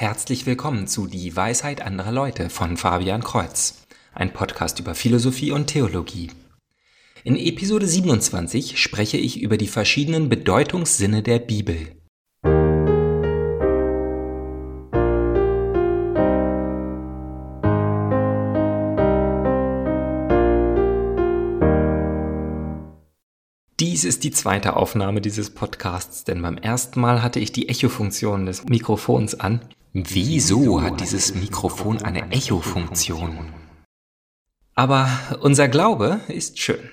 Herzlich willkommen zu Die Weisheit anderer Leute von Fabian Kreuz, ein Podcast über Philosophie und Theologie. In Episode 27 spreche ich über die verschiedenen Bedeutungssinne der Bibel. Dies ist die zweite Aufnahme dieses Podcasts, denn beim ersten Mal hatte ich die Echo-Funktion des Mikrofons an. Wieso hat dieses Mikrofon eine Echo-Funktion? Aber unser Glaube ist schön.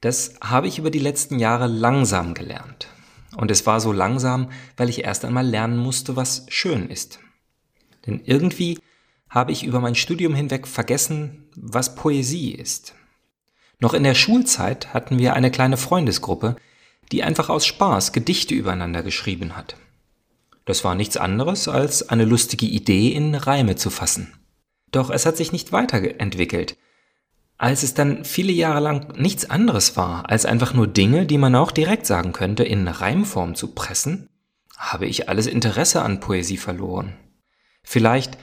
Das habe ich über die letzten Jahre langsam gelernt. Und es war so langsam, weil ich erst einmal lernen musste, was schön ist. Denn irgendwie habe ich über mein Studium hinweg vergessen, was Poesie ist. Noch in der Schulzeit hatten wir eine kleine Freundesgruppe, die einfach aus Spaß Gedichte übereinander geschrieben hat. Das war nichts anderes als eine lustige Idee in Reime zu fassen. Doch es hat sich nicht weiterentwickelt. Als es dann viele Jahre lang nichts anderes war, als einfach nur Dinge, die man auch direkt sagen könnte, in Reimform zu pressen, habe ich alles Interesse an Poesie verloren. Vielleicht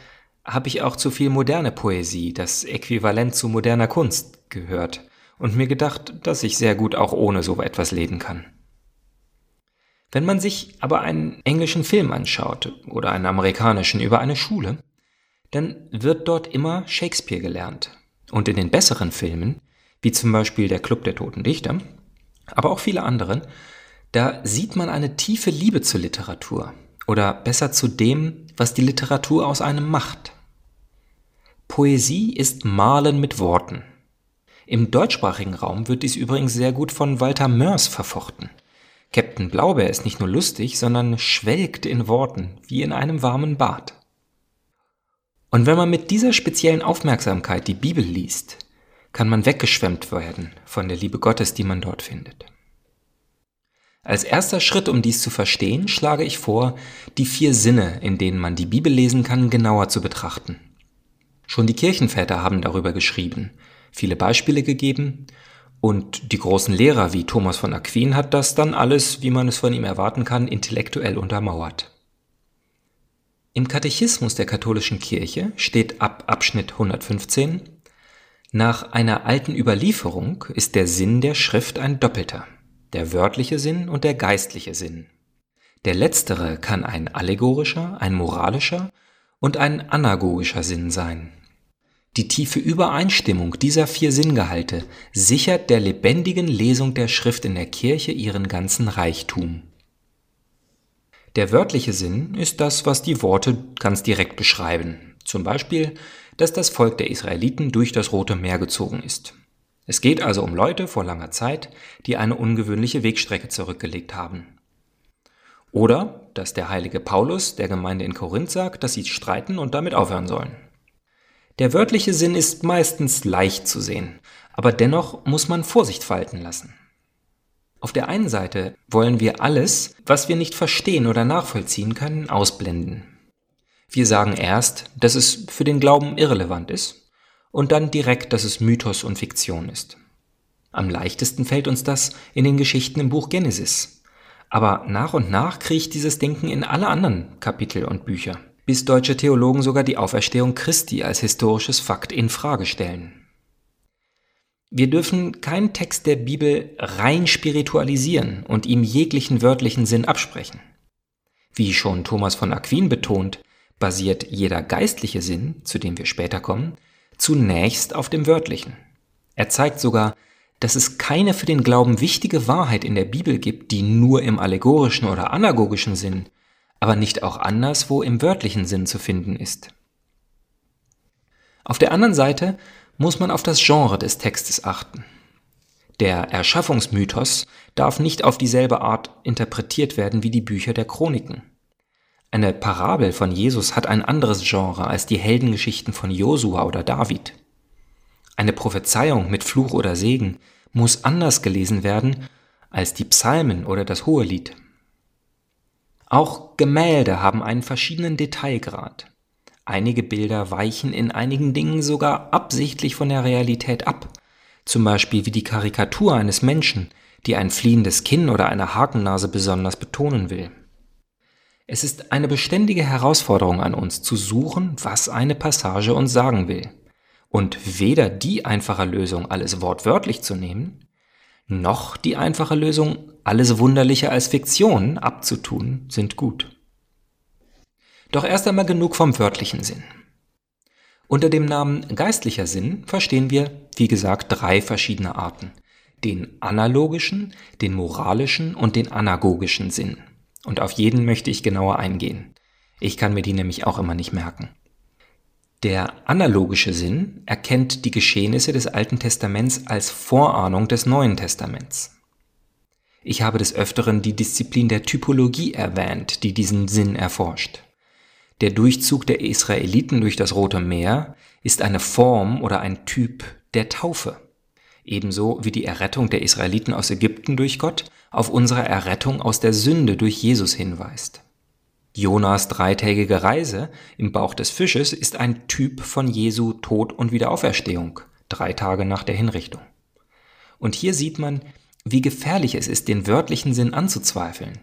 habe ich auch zu viel moderne Poesie, das Äquivalent zu moderner Kunst, gehört und mir gedacht, dass ich sehr gut auch ohne so etwas leben kann. Wenn man sich aber einen englischen Film anschaut oder einen amerikanischen über eine Schule, dann wird dort immer Shakespeare gelernt. Und in den besseren Filmen, wie zum Beispiel der Club der Toten Dichter, aber auch viele anderen, da sieht man eine tiefe Liebe zur Literatur oder besser zu dem, was die Literatur aus einem macht. Poesie ist Malen mit Worten. Im deutschsprachigen Raum wird dies übrigens sehr gut von Walter Mörs verfochten. Captain Blaubeer ist nicht nur lustig, sondern schwelgt in Worten, wie in einem warmen Bad. Und wenn man mit dieser speziellen Aufmerksamkeit die Bibel liest, kann man weggeschwemmt werden von der Liebe Gottes, die man dort findet. Als erster Schritt, um dies zu verstehen, schlage ich vor, die vier Sinne, in denen man die Bibel lesen kann, genauer zu betrachten. Schon die Kirchenväter haben darüber geschrieben, viele Beispiele gegeben und die großen Lehrer wie Thomas von Aquin hat das dann alles, wie man es von ihm erwarten kann, intellektuell untermauert. Im Katechismus der katholischen Kirche steht ab Abschnitt 115 Nach einer alten Überlieferung ist der Sinn der Schrift ein doppelter, der wörtliche Sinn und der geistliche Sinn. Der letztere kann ein allegorischer, ein moralischer und ein anagogischer Sinn sein. Die tiefe Übereinstimmung dieser vier Sinngehalte sichert der lebendigen Lesung der Schrift in der Kirche ihren ganzen Reichtum. Der wörtliche Sinn ist das, was die Worte ganz direkt beschreiben. Zum Beispiel, dass das Volk der Israeliten durch das Rote Meer gezogen ist. Es geht also um Leute vor langer Zeit, die eine ungewöhnliche Wegstrecke zurückgelegt haben. Oder, dass der heilige Paulus der Gemeinde in Korinth sagt, dass sie streiten und damit aufhören sollen. Der wörtliche Sinn ist meistens leicht zu sehen, aber dennoch muss man Vorsicht walten lassen. Auf der einen Seite wollen wir alles, was wir nicht verstehen oder nachvollziehen können, ausblenden. Wir sagen erst, dass es für den Glauben irrelevant ist und dann direkt, dass es Mythos und Fiktion ist. Am leichtesten fällt uns das in den Geschichten im Buch Genesis. Aber nach und nach kriecht dieses Denken in alle anderen Kapitel und Bücher bis deutsche Theologen sogar die Auferstehung Christi als historisches Fakt in Frage stellen. Wir dürfen keinen Text der Bibel rein spiritualisieren und ihm jeglichen wörtlichen Sinn absprechen. Wie schon Thomas von Aquin betont, basiert jeder geistliche Sinn, zu dem wir später kommen, zunächst auf dem wörtlichen. Er zeigt sogar, dass es keine für den Glauben wichtige Wahrheit in der Bibel gibt, die nur im allegorischen oder anagogischen Sinn aber nicht auch anderswo im wörtlichen Sinn zu finden ist. Auf der anderen Seite muss man auf das Genre des Textes achten. Der Erschaffungsmythos darf nicht auf dieselbe Art interpretiert werden wie die Bücher der Chroniken. Eine Parabel von Jesus hat ein anderes Genre als die Heldengeschichten von Josua oder David. Eine Prophezeiung mit Fluch oder Segen muss anders gelesen werden als die Psalmen oder das Hohelied. Auch Gemälde haben einen verschiedenen Detailgrad. Einige Bilder weichen in einigen Dingen sogar absichtlich von der Realität ab, zum Beispiel wie die Karikatur eines Menschen, die ein fliehendes Kinn oder eine Hakennase besonders betonen will. Es ist eine beständige Herausforderung an uns zu suchen, was eine Passage uns sagen will. Und weder die einfache Lösung, alles wortwörtlich zu nehmen, noch die einfache Lösung, alles Wunderliche als Fiktion abzutun, sind gut. Doch erst einmal genug vom wörtlichen Sinn. Unter dem Namen geistlicher Sinn verstehen wir, wie gesagt, drei verschiedene Arten. Den analogischen, den moralischen und den anagogischen Sinn. Und auf jeden möchte ich genauer eingehen. Ich kann mir die nämlich auch immer nicht merken. Der analogische Sinn erkennt die Geschehnisse des Alten Testaments als Vorahnung des Neuen Testaments. Ich habe des Öfteren die Disziplin der Typologie erwähnt, die diesen Sinn erforscht. Der Durchzug der Israeliten durch das Rote Meer ist eine Form oder ein Typ der Taufe. Ebenso wie die Errettung der Israeliten aus Ägypten durch Gott auf unsere Errettung aus der Sünde durch Jesus hinweist. Jonas dreitägige Reise im Bauch des Fisches ist ein Typ von Jesu Tod und Wiederauferstehung, drei Tage nach der Hinrichtung. Und hier sieht man, wie gefährlich es ist, den wörtlichen Sinn anzuzweifeln.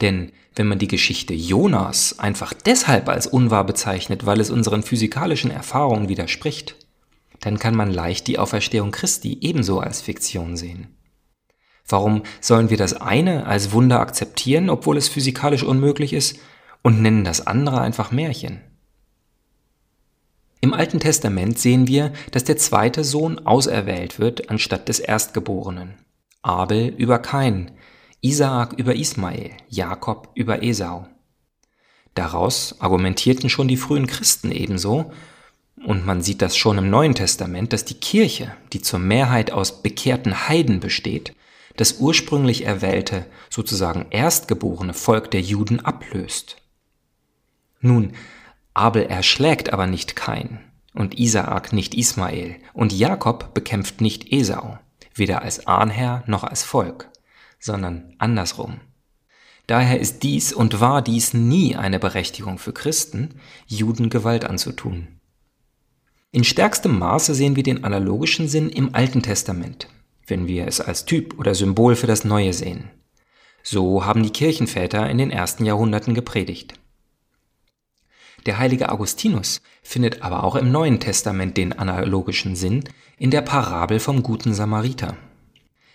Denn wenn man die Geschichte Jonas einfach deshalb als unwahr bezeichnet, weil es unseren physikalischen Erfahrungen widerspricht, dann kann man leicht die Auferstehung Christi ebenso als Fiktion sehen. Warum sollen wir das eine als Wunder akzeptieren, obwohl es physikalisch unmöglich ist, und nennen das andere einfach Märchen? Im Alten Testament sehen wir, dass der zweite Sohn auserwählt wird anstatt des Erstgeborenen. Abel über Kain, Isaak über Ismael, Jakob über Esau. Daraus argumentierten schon die frühen Christen ebenso, und man sieht das schon im Neuen Testament, dass die Kirche, die zur Mehrheit aus bekehrten Heiden besteht, das ursprünglich erwählte, sozusagen erstgeborene Volk der Juden ablöst. Nun, Abel erschlägt aber nicht Kain und Isaak nicht Ismael und Jakob bekämpft nicht Esau, weder als Ahnherr noch als Volk sondern andersrum. Daher ist dies und war dies nie eine Berechtigung für Christen, Juden Gewalt anzutun. In stärkstem Maße sehen wir den analogischen Sinn im Alten Testament, wenn wir es als Typ oder Symbol für das Neue sehen. So haben die Kirchenväter in den ersten Jahrhunderten gepredigt. Der heilige Augustinus findet aber auch im Neuen Testament den analogischen Sinn in der Parabel vom guten Samariter.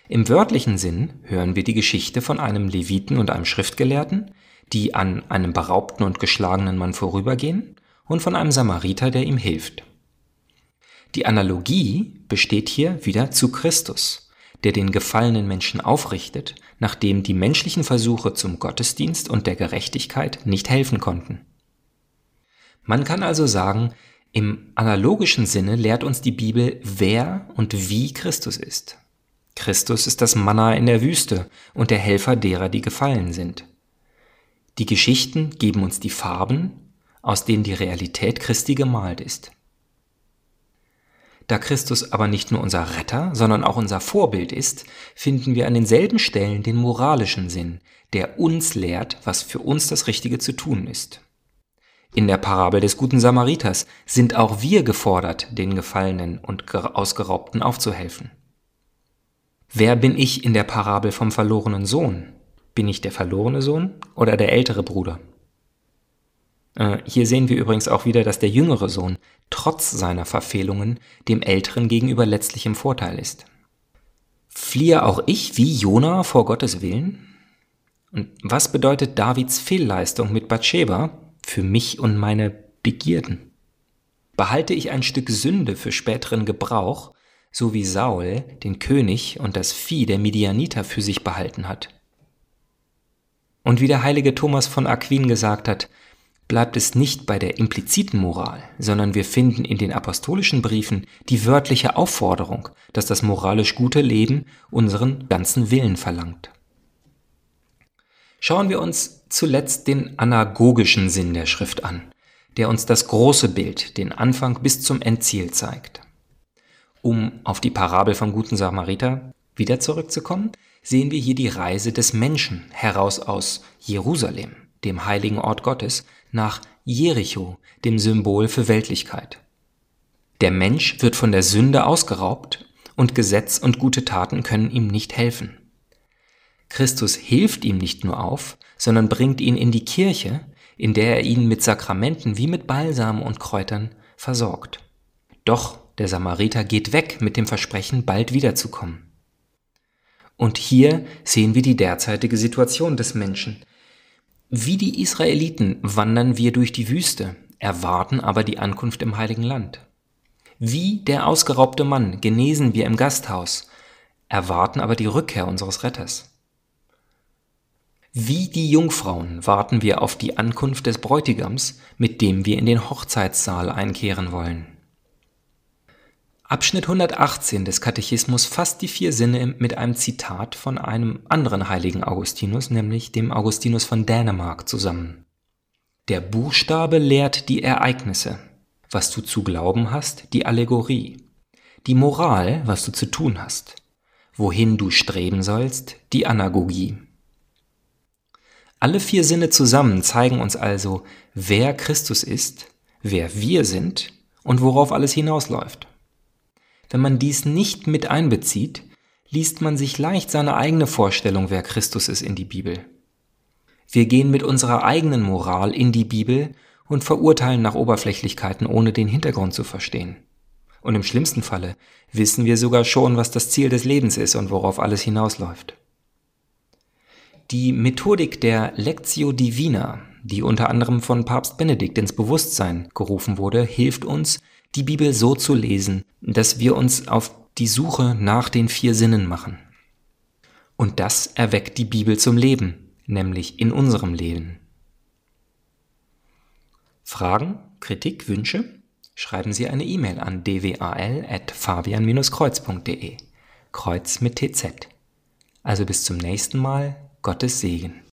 Im wörtlichen Sinn hören wir die Geschichte von einem Leviten und einem Schriftgelehrten, die an einem beraubten und geschlagenen Mann vorübergehen, und von einem Samariter, der ihm hilft. Die Analogie besteht hier wieder zu Christus, der den gefallenen Menschen aufrichtet, nachdem die menschlichen Versuche zum Gottesdienst und der Gerechtigkeit nicht helfen konnten. Man kann also sagen, im analogischen Sinne lehrt uns die Bibel, wer und wie Christus ist. Christus ist das Manna in der Wüste und der Helfer derer, die gefallen sind. Die Geschichten geben uns die Farben, aus denen die Realität Christi gemalt ist. Da Christus aber nicht nur unser Retter, sondern auch unser Vorbild ist, finden wir an denselben Stellen den moralischen Sinn, der uns lehrt, was für uns das Richtige zu tun ist. In der Parabel des guten Samariters sind auch wir gefordert, den Gefallenen und Ausgeraubten aufzuhelfen. Wer bin ich in der Parabel vom verlorenen Sohn? Bin ich der verlorene Sohn oder der ältere Bruder? Äh, hier sehen wir übrigens auch wieder, dass der jüngere Sohn trotz seiner Verfehlungen dem älteren gegenüber letztlich im Vorteil ist. Fliehe auch ich wie Jona vor Gottes Willen? Und was bedeutet Davids Fehlleistung mit Bathsheba für mich und meine Begierden? Behalte ich ein Stück Sünde für späteren Gebrauch so wie Saul den König und das Vieh der Midianiter für sich behalten hat. Und wie der heilige Thomas von Aquin gesagt hat, bleibt es nicht bei der impliziten Moral, sondern wir finden in den apostolischen Briefen die wörtliche Aufforderung, dass das moralisch gute Leben unseren ganzen Willen verlangt. Schauen wir uns zuletzt den anagogischen Sinn der Schrift an, der uns das große Bild, den Anfang bis zum Endziel zeigt. Um auf die Parabel vom guten Samariter wieder zurückzukommen, sehen wir hier die Reise des Menschen heraus aus Jerusalem, dem heiligen Ort Gottes, nach Jericho, dem Symbol für Weltlichkeit. Der Mensch wird von der Sünde ausgeraubt und Gesetz und gute Taten können ihm nicht helfen. Christus hilft ihm nicht nur auf, sondern bringt ihn in die Kirche, in der er ihn mit Sakramenten wie mit Balsam und Kräutern versorgt. Doch der Samariter geht weg mit dem Versprechen, bald wiederzukommen. Und hier sehen wir die derzeitige Situation des Menschen. Wie die Israeliten wandern wir durch die Wüste, erwarten aber die Ankunft im heiligen Land. Wie der ausgeraubte Mann genesen wir im Gasthaus, erwarten aber die Rückkehr unseres Retters. Wie die Jungfrauen warten wir auf die Ankunft des Bräutigams, mit dem wir in den Hochzeitssaal einkehren wollen. Abschnitt 118 des Katechismus fasst die vier Sinne mit einem Zitat von einem anderen heiligen Augustinus, nämlich dem Augustinus von Dänemark, zusammen. Der Buchstabe lehrt die Ereignisse, was du zu glauben hast, die Allegorie, die Moral, was du zu tun hast, wohin du streben sollst, die Anagogie. Alle vier Sinne zusammen zeigen uns also, wer Christus ist, wer wir sind und worauf alles hinausläuft. Wenn man dies nicht mit einbezieht, liest man sich leicht seine eigene Vorstellung, wer Christus ist, in die Bibel. Wir gehen mit unserer eigenen Moral in die Bibel und verurteilen nach Oberflächlichkeiten, ohne den Hintergrund zu verstehen. Und im schlimmsten Falle wissen wir sogar schon, was das Ziel des Lebens ist und worauf alles hinausläuft. Die Methodik der Lectio Divina, die unter anderem von Papst Benedikt ins Bewusstsein gerufen wurde, hilft uns, die Bibel so zu lesen, dass wir uns auf die Suche nach den vier Sinnen machen. Und das erweckt die Bibel zum Leben, nämlich in unserem Leben. Fragen, Kritik, Wünsche? Schreiben Sie eine E-Mail an dwal.fabian-kreuz.de. Kreuz mit TZ. Also bis zum nächsten Mal. Gottes Segen.